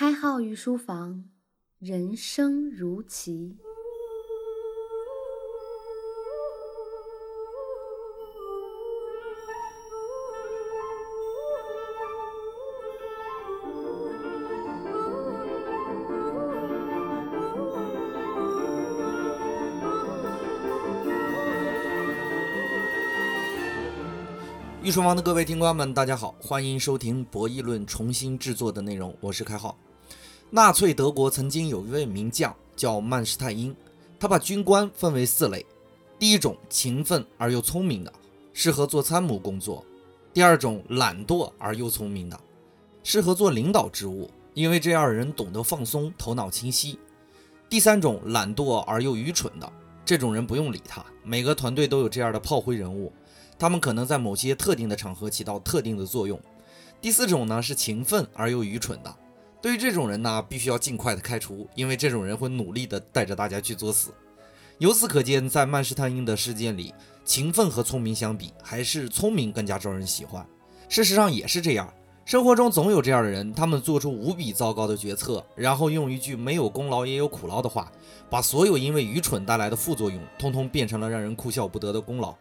开号御书房，人生如棋。御书房的各位听官们，大家好，欢迎收听《博弈论》重新制作的内容，我是开浩。纳粹德国曾经有一位名将叫曼施泰因，他把军官分为四类：第一种勤奋而又聪明的，适合做参谋工作；第二种懒惰而又聪明的，适合做领导职务，因为这样人懂得放松，头脑清晰；第三种懒惰而又愚蠢的，这种人不用理他，每个团队都有这样的炮灰人物。他们可能在某些特定的场合起到特定的作用。第四种呢是勤奋而又愚蠢的，对于这种人呢，必须要尽快的开除，因为这种人会努力的带着大家去作死。由此可见，在曼施坦因的事件里，勤奋和聪明相比，还是聪明更加招人喜欢。事实上也是这样，生活中总有这样的人，他们做出无比糟糕的决策，然后用一句没有功劳也有苦劳的话，把所有因为愚蠢带来的副作用，通通变成了让人哭笑不得的功劳。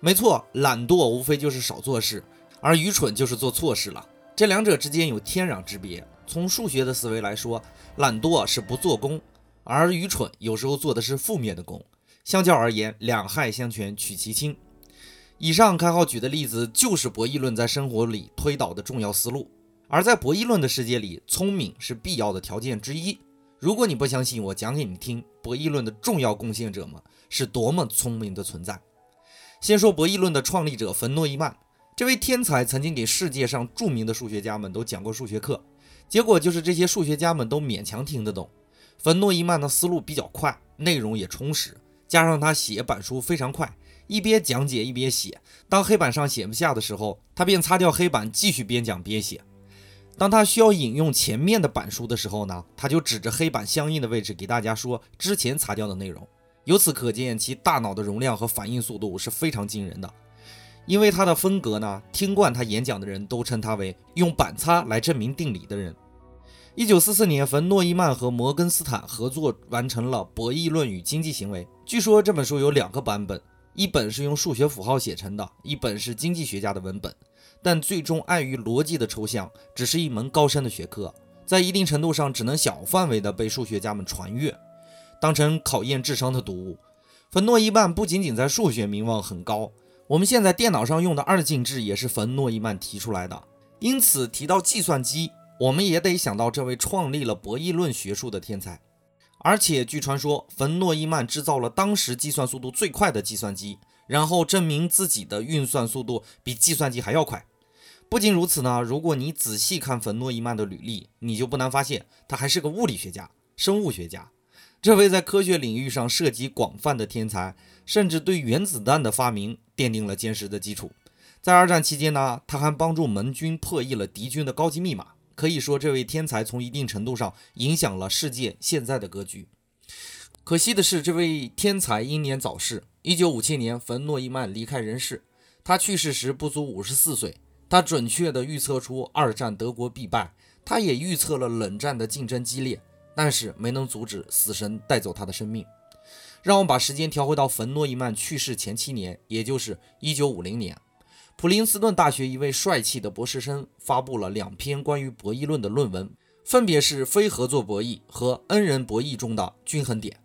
没错，懒惰无非就是少做事，而愚蠢就是做错事了。这两者之间有天壤之别。从数学的思维来说，懒惰是不做功，而愚蠢有时候做的是负面的功。相较而言，两害相权取其轻。以上开号举的例子就是博弈论在生活里推导的重要思路。而在博弈论的世界里，聪明是必要的条件之一。如果你不相信，我讲给你听，博弈论的重要贡献者们是多么聪明的存在。先说博弈论的创立者冯诺依曼，这位天才曾经给世界上著名的数学家们都讲过数学课，结果就是这些数学家们都勉强听得懂。冯诺依曼的思路比较快，内容也充实，加上他写板书非常快，一边讲解一边写。当黑板上写不下的时候，他便擦掉黑板，继续边讲边写。当他需要引用前面的板书的时候呢，他就指着黑板相应的位置给大家说之前擦掉的内容。由此可见，其大脑的容量和反应速度是非常惊人的。因为他的风格呢，听惯他演讲的人都称他为用板擦来证明定理的人。一九四四年，冯诺依曼和摩根斯坦合作完成了《博弈论与经济行为》。据说这本书有两个版本，一本是用数学符号写成的，一本是经济学家的文本。但最终碍于逻辑的抽象，只是一门高深的学科，在一定程度上只能小范围的被数学家们传阅。当成考验智商的读物，冯诺依曼不仅仅在数学名望很高，我们现在电脑上用的二进制也是冯诺依曼提出来的。因此提到计算机，我们也得想到这位创立了博弈论学术的天才。而且据传说，冯诺依曼制造了当时计算速度最快的计算机，然后证明自己的运算速度比计算机还要快。不仅如此呢，如果你仔细看冯诺依曼的履历，你就不难发现，他还是个物理学家、生物学家。这位在科学领域上涉及广泛的天才，甚至对原子弹的发明奠定了坚实的基础。在二战期间呢，他还帮助盟军破译了敌军的高级密码。可以说，这位天才从一定程度上影响了世界现在的格局。可惜的是，这位天才英年早逝。一九五七年，冯诺依曼离开人世。他去世时不足五十四岁。他准确地预测出二战德国必败，他也预测了冷战的竞争激烈。但是没能阻止死神带走他的生命。让我们把时间调回到冯诺依曼去世前七年，也就是1950年，普林斯顿大学一位帅气的博士生发布了两篇关于博弈论的论文，分别是非合作博弈和恩人博弈中的均衡点。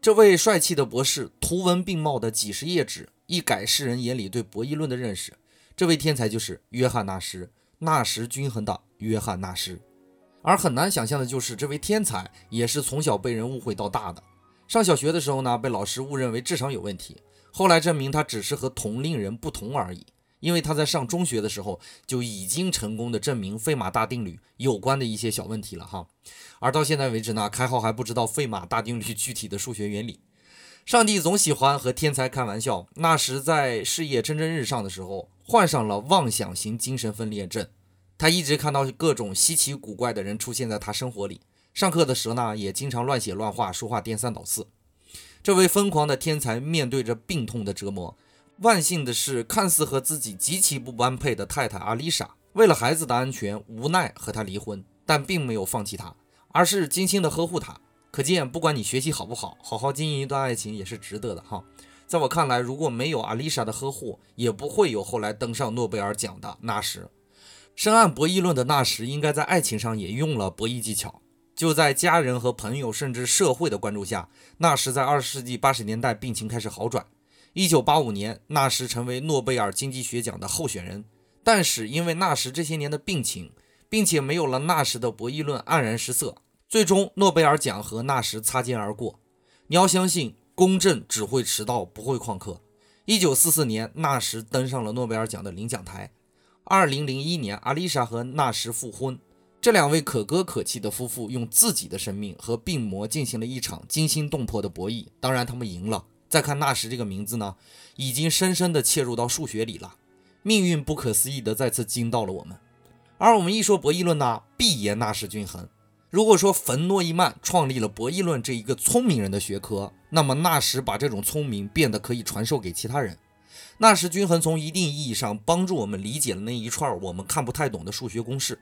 这位帅气的博士图文并茂的几十页纸，一改世人眼里对博弈论的认识。这位天才就是约翰纳什，纳什均衡的约翰纳什。而很难想象的就是，这位天才也是从小被人误会到大的。上小学的时候呢，被老师误认为智商有问题，后来证明他只是和同龄人不同而已。因为他在上中学的时候就已经成功的证明费马大定律有关的一些小问题了哈。而到现在为止呢，开号还不知道费马大定律具体的数学原理。上帝总喜欢和天才开玩笑。那时在事业蒸蒸日上的时候，患上了妄想型精神分裂症。他一直看到各种稀奇古怪的人出现在他生活里。上课的时候呢，也经常乱写乱画，说话颠三倒四。这位疯狂的天才面对着病痛的折磨。万幸的是，看似和自己极其不般配的太太阿丽莎，为了孩子的安全，无奈和他离婚。但并没有放弃他，而是精心的呵护他。可见，不管你学习好不好，好好经营一段爱情也是值得的哈。在我看来，如果没有阿丽莎的呵护，也不会有后来登上诺贝尔奖的那时。深谙博弈论的纳什，应该在爱情上也用了博弈技巧。就在家人和朋友，甚至社会的关注下，纳什在二十世纪八十年代病情开始好转。一九八五年，纳什成为诺贝尔经济学奖的候选人。但是因为纳什这些年的病情，并且没有了纳什的博弈论，黯然失色。最终，诺贝尔奖和纳什擦肩而过。你要相信，公正只会迟到，不会旷课。一九四四年，纳什登上了诺贝尔奖的领奖台。二零零一年，阿丽莎和纳什复婚。这两位可歌可泣的夫妇用自己的生命和病魔进行了一场惊心动魄的博弈。当然，他们赢了。再看纳什这个名字呢，已经深深地切入到数学里了。命运不可思议地再次惊到了我们，而我们一说博弈论呢，必言纳什均衡。如果说冯诺依曼创立了博弈论这一个聪明人的学科，那么纳什把这种聪明变得可以传授给其他人。纳什均衡从一定意义上帮助我们理解了那一串我们看不太懂的数学公式。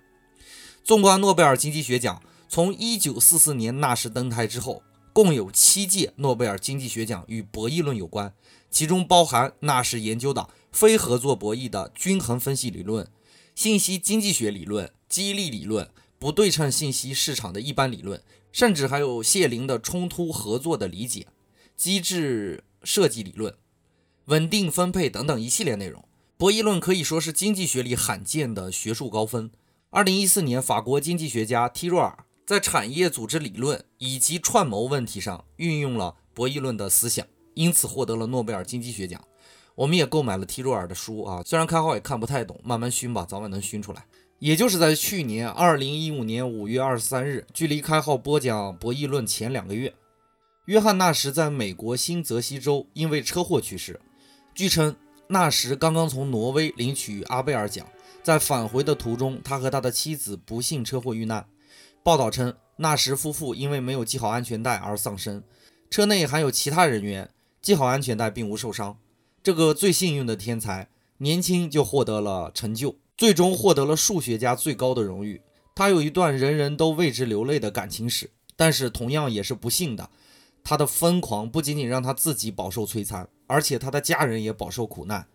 纵观诺贝尔经济学奖，从1944年纳什登台之后，共有七届诺贝尔经济学奖与博弈论有关，其中包含纳什研究的。非合作博弈的均衡分析理论、信息经济学理论、激励理论、不对称信息市场的一般理论，甚至还有谢林的冲突合作的理解、机制设计理论、稳定分配等等一系列内容。博弈论可以说是经济学里罕见的学术高分。二零一四年，法国经济学家提若尔在产业组织理论以及串谋问题上运用了博弈论的思想，因此获得了诺贝尔经济学奖。我们也购买了提若尔的书啊，虽然开号也看不太懂，慢慢熏吧，早晚能熏出来。也就是在去年二零一五年五月二十三日，距离开号播讲博弈论前两个月，约翰纳什在美国新泽西州因为车祸去世。据称，纳什刚刚从挪威领取阿贝尔奖，在返回的途中，他和他的妻子不幸车祸遇难。报道称，纳什夫妇因为没有系好安全带而丧生，车内还有其他人员，系好安全带并无受伤。这个最幸运的天才，年轻就获得了成就，最终获得了数学家最高的荣誉。他有一段人人都为之流泪的感情史，但是同样也是不幸的。他的疯狂不仅仅让他自己饱受摧残，而且他的家人也饱受苦难，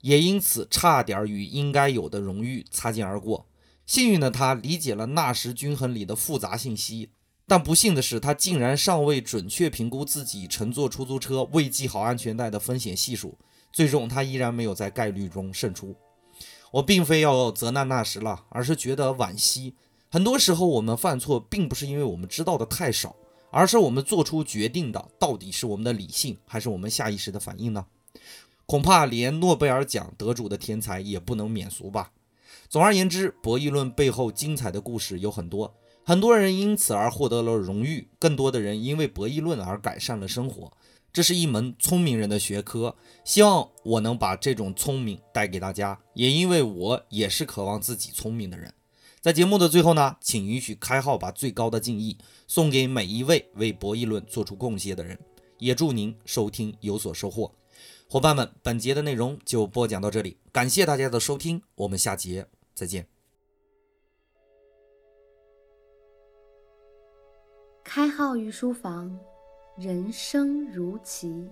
也因此差点与应该有的荣誉擦肩而过。幸运的他理解了纳什均衡里的复杂信息。但不幸的是，他竟然尚未准确评估自己乘坐出租车未系好安全带的风险系数，最终他依然没有在概率中胜出。我并非要责难纳什了，而是觉得惋惜。很多时候，我们犯错并不是因为我们知道的太少，而是我们做出决定的到底是我们的理性，还是我们下意识的反应呢？恐怕连诺贝尔奖得主的天才也不能免俗吧。总而言之，博弈论背后精彩的故事有很多。很多人因此而获得了荣誉，更多的人因为博弈论而改善了生活。这是一门聪明人的学科，希望我能把这种聪明带给大家。也因为我也是渴望自己聪明的人。在节目的最后呢，请允许开号把最高的敬意送给每一位为博弈论做出贡献的人，也祝您收听有所收获。伙伴们，本节的内容就播讲到这里，感谢大家的收听，我们下节再见。开号御书房，人生如棋。